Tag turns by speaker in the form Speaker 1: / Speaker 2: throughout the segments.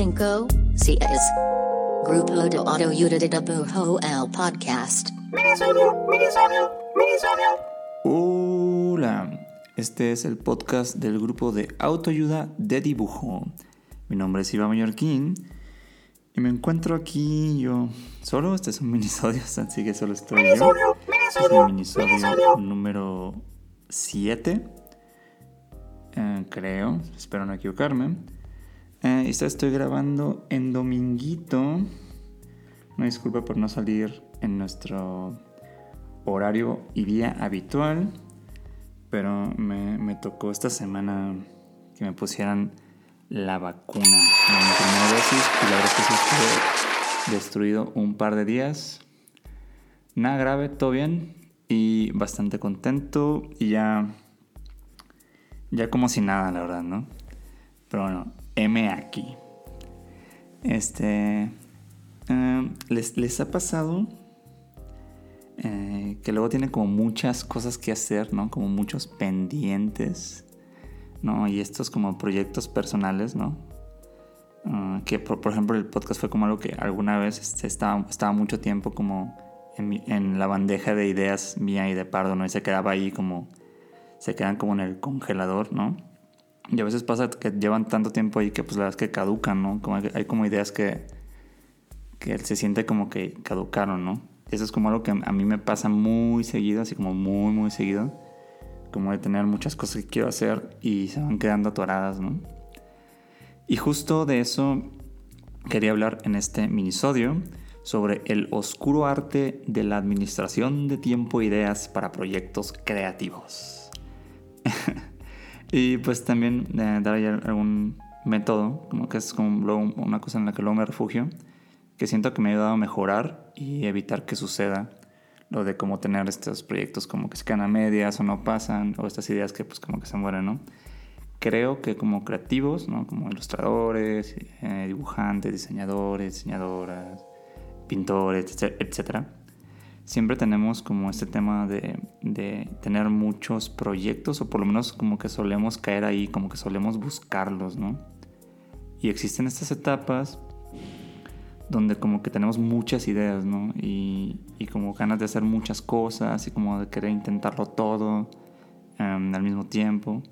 Speaker 1: cinco, seis. Grupo de Dibujo el podcast.
Speaker 2: Hola, este es el podcast del grupo de autoayuda de dibujo. Mi nombre es Iván Mallorquín y me encuentro aquí yo solo. Este es un minisodio, así que solo estoy yo. Este es el minisodio número 7, eh, creo, espero no equivocarme. Eh, esta estoy grabando en dominguito. Una disculpa por no salir en nuestro horario y día habitual. Pero me, tocó esta semana que me pusieran la vacuna, la primera dosis. Y la verdad es que sí estuve destruido un par de días. Nada grave, todo bien. Y bastante contento. Y ya. Ya como si nada, la verdad, ¿no? Pero bueno, M aquí. Este. eh, ¿les, ¿Les ha pasado eh, que luego tienen como muchas cosas que hacer, ¿no? Como muchos pendientes, ¿no? Y estos como proyectos personales, ¿no? Ah, que por, por ejemplo el podcast fue como algo que alguna vez este, estaba, estaba mucho tiempo como en, en la bandeja de ideas mía y de Pardo, ¿no? Y se quedaba ahí como, se quedan como en el congelador, ¿no? Y a veces pasa que llevan tanto tiempo ahí que pues la verdad es que caducan, ¿no? Como hay, como ideas que, que se siente como que caducaron, ¿no? Eso es como algo que a mí me pasa muy seguido, así como muy, muy seguido. Como de tener muchas cosas que quiero hacer y se van quedando atoradas, ¿no? Y justo de eso quería hablar en este minisodio sobre el oscuro arte de la administración de tiempo e ideas para proyectos creativos. y pues también eh, dar ahí algún método, como que es como luego una cosa en la que luego me refugio, que siento que me ha ayudado a mejorar y evitar que suceda lo de cómo tener estos proyectos como que se quedan a medias o no pasan, o estas ideas que pues como que se mueren, ¿no? Creo que como creativos, ¿no? Como ilustradores, eh, dibujantes, diseñadores, diseñadoras, pintores, etc- etcétera, siempre tenemos como este tema de, de tener muchos proyectos, o por lo menos como que solemos caer ahí, como que solemos buscarlos, ¿no? Y existen estas etapas donde como que tenemos muchas ideas, ¿no? Y, y como ganas de hacer muchas cosas y como de querer intentarlo todo em, al mismo tiempo.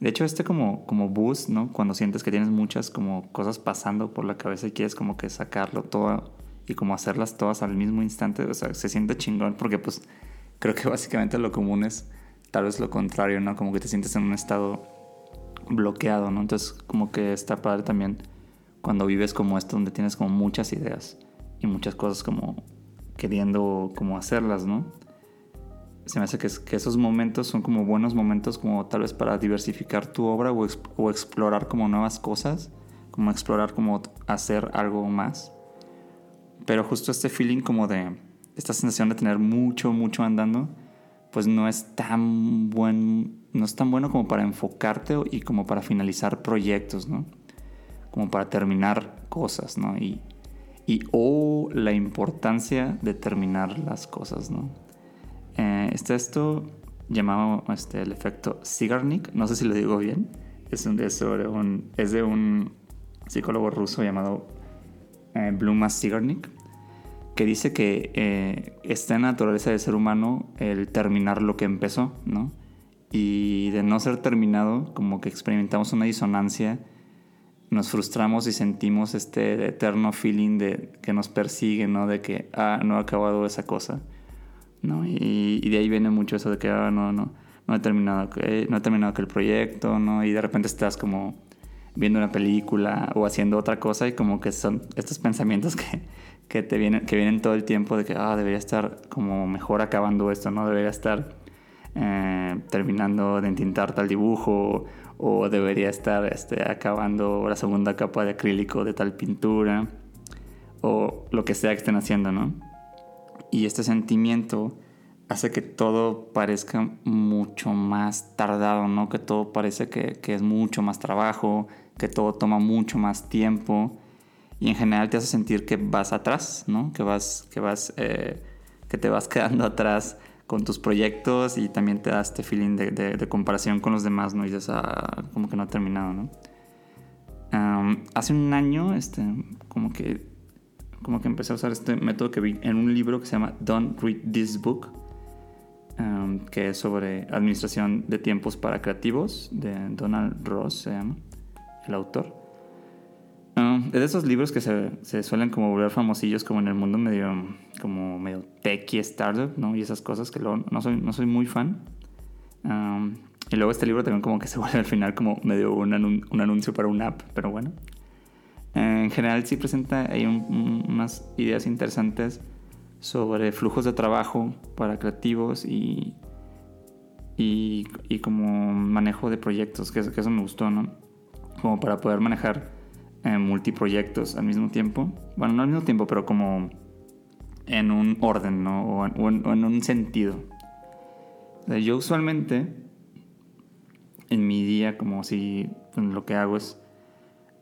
Speaker 2: De hecho, este como, como boost, ¿no? Cuando sientes que tienes muchas como cosas pasando por la cabeza y quieres como que sacarlo todo y como hacerlas todas al mismo instante, o sea, se siente chingón porque pues creo que básicamente lo común es tal vez lo contrario, ¿no? Como que te sientes en un estado bloqueado, ¿no? Entonces como que está padre también cuando vives como esto donde tienes como muchas ideas y muchas cosas como queriendo como hacerlas, ¿no? Se me hace que, es- que esos momentos son como buenos momentos como tal vez para diversificar tu obra o, o explorar como nuevas cosas, como explorar como hacer algo más. Pero justo este feeling como de esta sensación de tener mucho, mucho andando, pues no es tan buen, no es tan bueno como para enfocarte y como para finalizar proyectos, ¿no? Como para terminar cosas, ¿no? Y, y o la importancia de terminar las cosas, ¿no? Eh, está esto llamado este, el efecto Sigarnik, no sé si lo digo bien, es, un, es, sobre un, es de un psicólogo ruso llamado eh, Bluma Sigarnik, que dice que eh, está en la naturaleza del ser humano el terminar lo que empezó, ¿no? Y de no ser terminado, como que experimentamos una disonancia, nos frustramos y sentimos este eterno feeling de que nos persigue, ¿no? De que, ah, no he acabado esa cosa, ¿no? Y, y de ahí viene mucho eso de que, ah, no, no, no he terminado, que- no he terminado aquel proyecto, ¿no? Y de repente estás como viendo una película o haciendo otra cosa y como que son estos pensamientos que, que te vienen, que vienen todo el tiempo de que, ah, debería estar como mejor acabando esto, ¿no? Debería estar eh, terminando de entintar tal dibujo o debería estar este, acabando la segunda capa de acrílico de tal pintura o lo que sea que estén haciendo, ¿no? Y este sentimiento hace que todo parezca mucho más tardado, ¿no? Que todo parece que, que es mucho más trabajo, que todo toma mucho más tiempo y en general te hace sentir que vas atrás, ¿no? Que vas, que vas, eh, que te vas quedando atrás con tus proyectos y también te da este feeling de, comparación con los demás, ¿no? Y dices, ah, como que no ha terminado, ¿no? hace un año, este, como que, como que empecé a usar este método que vi en un libro que se llama Don't Read This Book, que es sobre administración de tiempos para creativos, de Donald Ross se llama, el autor. es de esos libros que se, se, suelen como volver famosillos como en el mundo medio, como medio techy startup, ¿no? Y esas cosas que luego no soy, no soy muy fan. y luego este libro también como que se vuelve al final como medio un, un anuncio para una app, pero bueno. en general sí presenta ahí unas ideas interesantes sobre flujos de trabajo para creativos y, y, como manejo de proyectos, que, que, eso me gustó, ¿no? Como para poder manejar eh, multiproyectos al mismo tiempo. Bueno, no al mismo tiempo, pero como en un orden, ¿no? O en, un sentido. yo usualmente en mi día, como si lo que hago es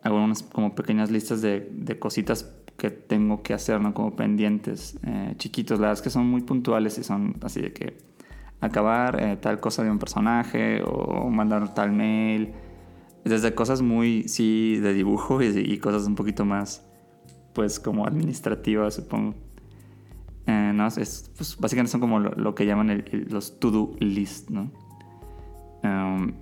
Speaker 2: hago unas como pequeñas listas de, de cositas que tengo que hacer, ¿no? Como pendientes eh, chiquitos. La verdad es que son muy puntuales y son así de que acabar eh, tal cosa de un personaje o mandar tal mail. Desde cosas muy, sí, de dibujo y, cosas un poquito más, pues, como administrativas, supongo. Eh, no, es, pues, básicamente son como lo, que llaman los to-do list, ¿no? Um,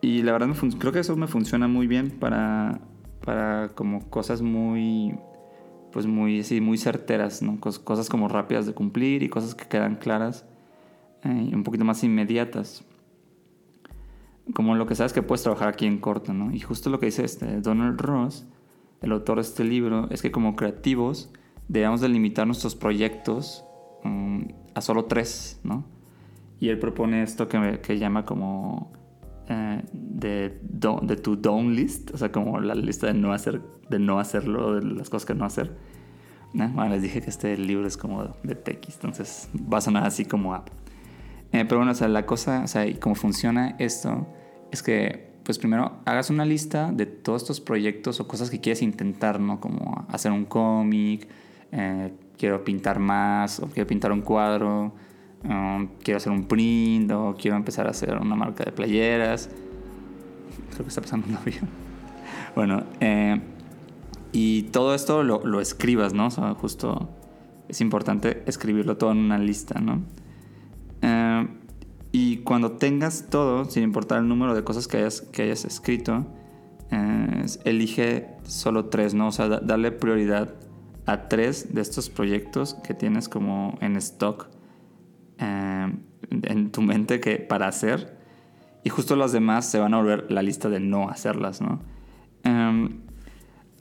Speaker 2: y la verdad creo que eso me funciona muy bien para, para como cosas muy pues muy, sí, muy certeras, ¿no? cosas como rápidas de cumplir y cosas que quedan claras eh, y un poquito más inmediatas. Como lo que sabes que puedes trabajar aquí en corto, ¿no? Y justo lo que dice este Donald Ross, el autor de este libro, es que como creativos debemos delimitar nuestros proyectos mm, a solo tres, ¿no? Y él propone esto que, que llama como eh, de, tu down list, o sea, como la lista de no hacer, de no hacerlo, de las cosas que no hacer. Bueno, les dije que este libro es como de TX, entonces va a sonar así como app. Eh, pero bueno, o sea, la cosa, o sea, y cómo funciona esto, es que, pues primero hagas una lista de todos estos proyectos o cosas que quieres intentar, ¿no? Como hacer un cómic, eh, quiero pintar más, o quiero pintar un cuadro, Um, quiero hacer un print o quiero empezar a hacer una marca de playeras. Creo que está pasando un avión. Bueno, eh, y todo esto lo, lo, escribas, ¿no? O sea, justo es importante escribirlo todo en una lista, ¿no? Cuando tengas todo, sin importar el número de cosas que hayas, que hayas escrito, eh, elige solo tres, ¿no? O sea, darle prioridad a tres de estos proyectos que tienes como en stock eh, en tu mente que para hacer y justo las demás se van a volver la lista de no hacerlas, ¿no? Em,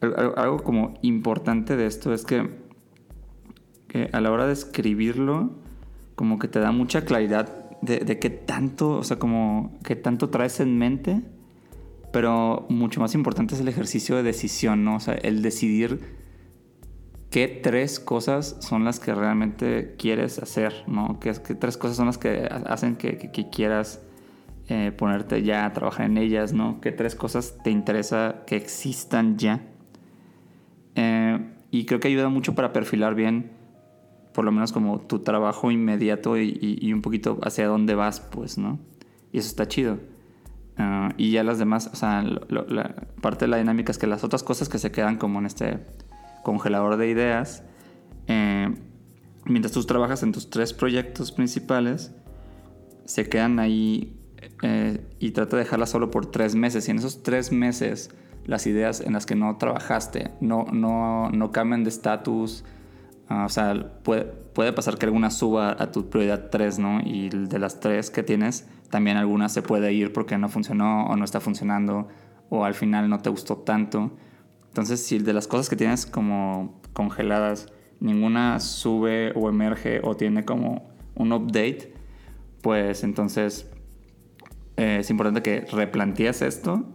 Speaker 2: algo como importante de esto es que, a la hora de escribirlo, como que te da mucha claridad de, qué tanto, o sea, como qué tanto traes en mente, pero mucho más importante es el ejercicio de decisión, ¿no? O sea, el decidir qué tres cosas son las que realmente quieres hacer, ¿no? ¿Qué, tres cosas son las que hacen que, quieras eh, ponerte ya a trabajar en ellas, ¿no? ¿Qué tres cosas te interesa que existan ya? Eh, y creo que ayuda mucho para perfilar bien, por lo menos como tu trabajo inmediato y, un poquito hacia dónde vas, pues, ¿no? Y eso está chido. Ah, y ya las demás, o sea, la parte de la dinámica es que las otras cosas que se quedan como en este congelador de ideas. Eh, mientras tú trabajas en tus tres proyectos principales, se quedan ahí eh, y trata de dejarlas solo por tres meses. Y en esos tres meses, las ideas en las que no trabajaste no, no, no cambian de estatus. Ah, o sea, puede, pasar que alguna suba a tu prioridad 3, ¿no? Y de las tres que tienes, también alguna se puede ir porque no funcionó o no está funcionando o al final no te gustó tanto. Entonces, si de las cosas que tienes como congeladas, ninguna sube o emerge o tiene como un update, pues entonces eh, es importante que replantees esto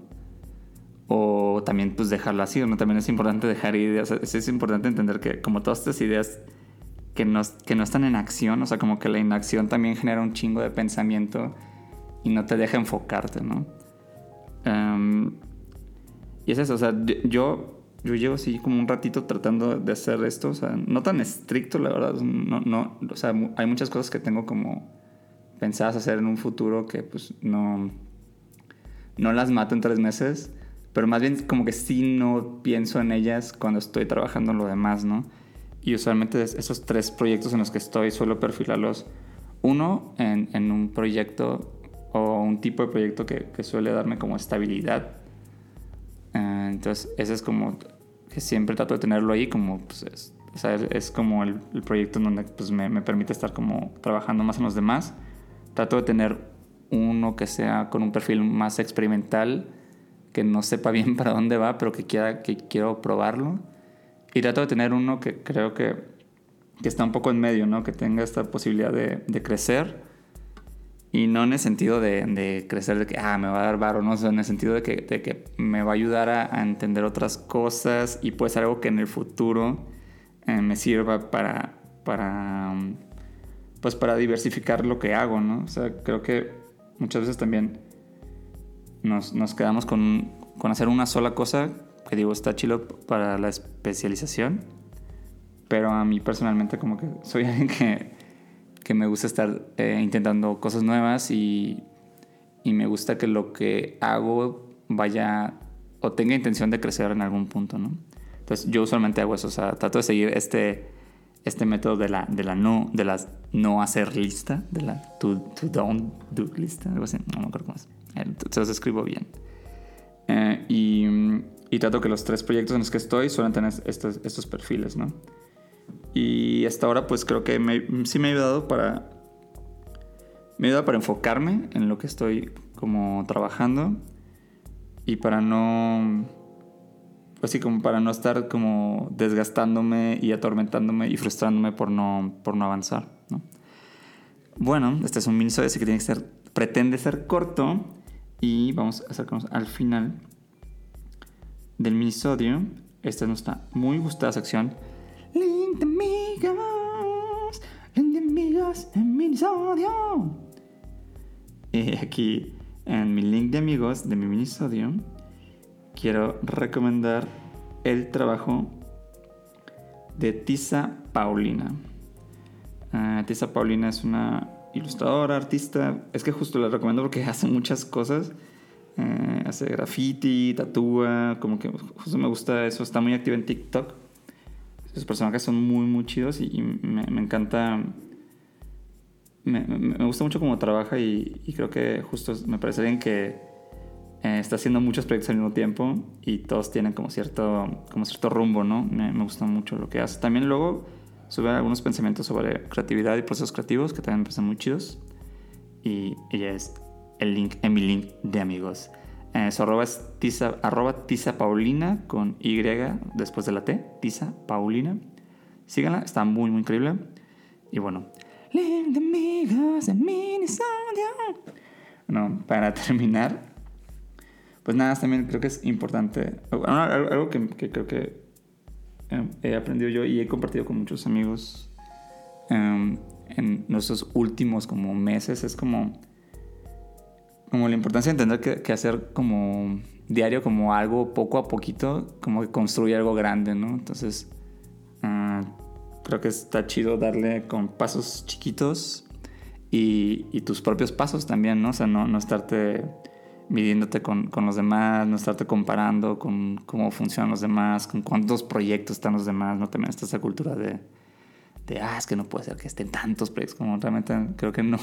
Speaker 2: o también pues dejarlo así, ¿no? También es importante dejar ideas, es, importante entender que como todas estas ideas que no, que no están en acción, o sea, como que la inacción también genera un chingo de pensamiento y no te deja enfocarte, ¿no? Em, y es eso, o sea, yo yo llevo así como un ratito tratando de hacer esto, o sea, no tan estricto, la verdad, no, no, o sea, hay muchas cosas que tengo como pensadas hacer en un futuro que pues no, no las mato en tres meses, pero más bien como que sí no pienso en ellas cuando estoy trabajando en lo demás, ¿no? Y usualmente esos tres proyectos en los que estoy suelo perfilarlos, uno en, en un proyecto o un tipo de proyecto que, que suele darme como estabilidad. Eh, entonces, ese es como que siempre trato de tenerlo ahí, como pues es, o sea, es, como el, el, proyecto en donde pues, me, me, permite estar como trabajando más en los demás. Trato de tener uno que sea con un perfil más experimental, que no sepa bien para dónde va, pero que, quiera, que quiero probarlo. Y trato de tener uno que creo que, que está un poco en medio, ¿no? que tenga esta posibilidad de, de crecer y no en el sentido de, de, crecer, de que ah, me va a dar varo, no, en el sentido de que, de que me va a ayudar a, a, entender otras cosas y puede ser algo que en el futuro eh, me sirva para, para, pues para diversificar lo que hago, ¿no? O sea, creo que muchas veces también nos, nos quedamos con, con hacer una sola cosa, que digo, está chilo para la especialización, pero a mí personalmente como que soy alguien que que me gusta estar eh, intentando cosas nuevas y, y, me gusta que lo que hago vaya o tenga intención de crecer en algún punto, ¿no? Entonces yo usualmente hago eso, o sea, trato de seguir este, este método de la, de la no, de las no hacer lista, de la to, to don't do lista, algo así, no me acuerdo cómo es, se los escribo bien. Eh, y, y, trato que los tres proyectos en los que estoy suelen tener estos, estos perfiles, ¿no? Y hasta ahora pues creo que sí me ha ayudado para... Me ha ayudado para enfocarme en lo que estoy como trabajando y para no... Pues sí, como para no estar como desgastándome y atormentándome y frustrándome por no, por no avanzar, ¿no? Bueno, este es un minisodio, así que tiene que ser, pretende ser corto y vamos a acercarnos al final del minisodio. Esta es nuestra muy gustada sección Link de amigos, link de amigos en minisodio. Aquí en mi link de amigos de mi minisodio quiero recomendar el trabajo de Tisa Paulina. Uh, Tisa Paulina es una ilustradora, artista. Es que justo la recomiendo porque hace muchas cosas. Uh, hace graffiti, tatúa, como que justo me gusta eso. Está muy activa en TikTok. Los personajes son muy, muy chidos y, me, encanta. Me, gusta mucho cómo trabaja y, y, creo que justo me parece bien que eh, está haciendo muchos proyectos al mismo tiempo y todos tienen como cierto, como cierto rumbo, ¿no? Me, gusta mucho lo que hace. También luego sube algunos pensamientos sobre creatividad y procesos creativos que también me parecen muy chidos. Y ella es el link en mi link de amigos. Eh, su arroba es tiza, arroba tiza paulina con Y después de la T, tiza paulina. Síganla, está muy, muy increíble. Y bueno, no, para terminar, pues nada, también creo que es importante. Algo que, que creo que eh, he aprendido yo y he compartido con muchos amigos um, en nuestros últimos como meses es como como la importancia de entender que, hacer como diario, como algo poco a poquito, como que construye algo grande, ¿no? Entonces, uh, creo que está chido darle con pasos chiquitos y, y, tus propios pasos también, ¿no? O sea, no, no estarte midiéndote con, con, los demás, no estarte comparando con cómo funcionan los demás, con cuántos proyectos están los demás, ¿no? También está esa cultura de, de, ah, es que no puede ser que estén tantos proyectos, como realmente creo que no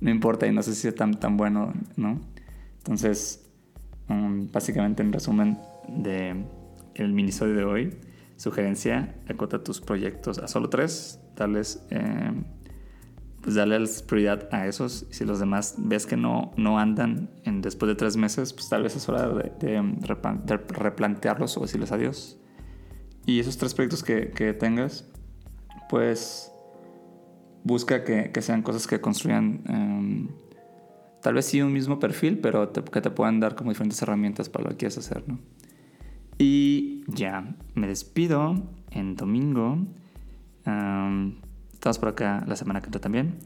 Speaker 2: no importa y no sé si es tan, tan bueno, ¿no? Entonces, um, básicamente en resumen de el minisodio de hoy, sugerencia, acota tus proyectos a solo tres, darles, eh, pues darles prioridad a esos y si los demás ves que no, no andan en, después de tres meses, pues tal vez es hora de, de, replantearlos o decirles adiós. Y esos tres proyectos que, que tengas, pues busca que, que sean cosas que construyan um, tal vez sí un mismo perfil, pero que te puedan dar como diferentes herramientas para lo que quieras hacer, ¿no? Y ya, me despido en domingo. Um, estamos por acá la semana que entra también.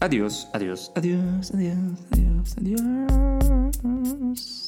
Speaker 2: Adiós, adiós, adiós, adiós, adiós, adiós.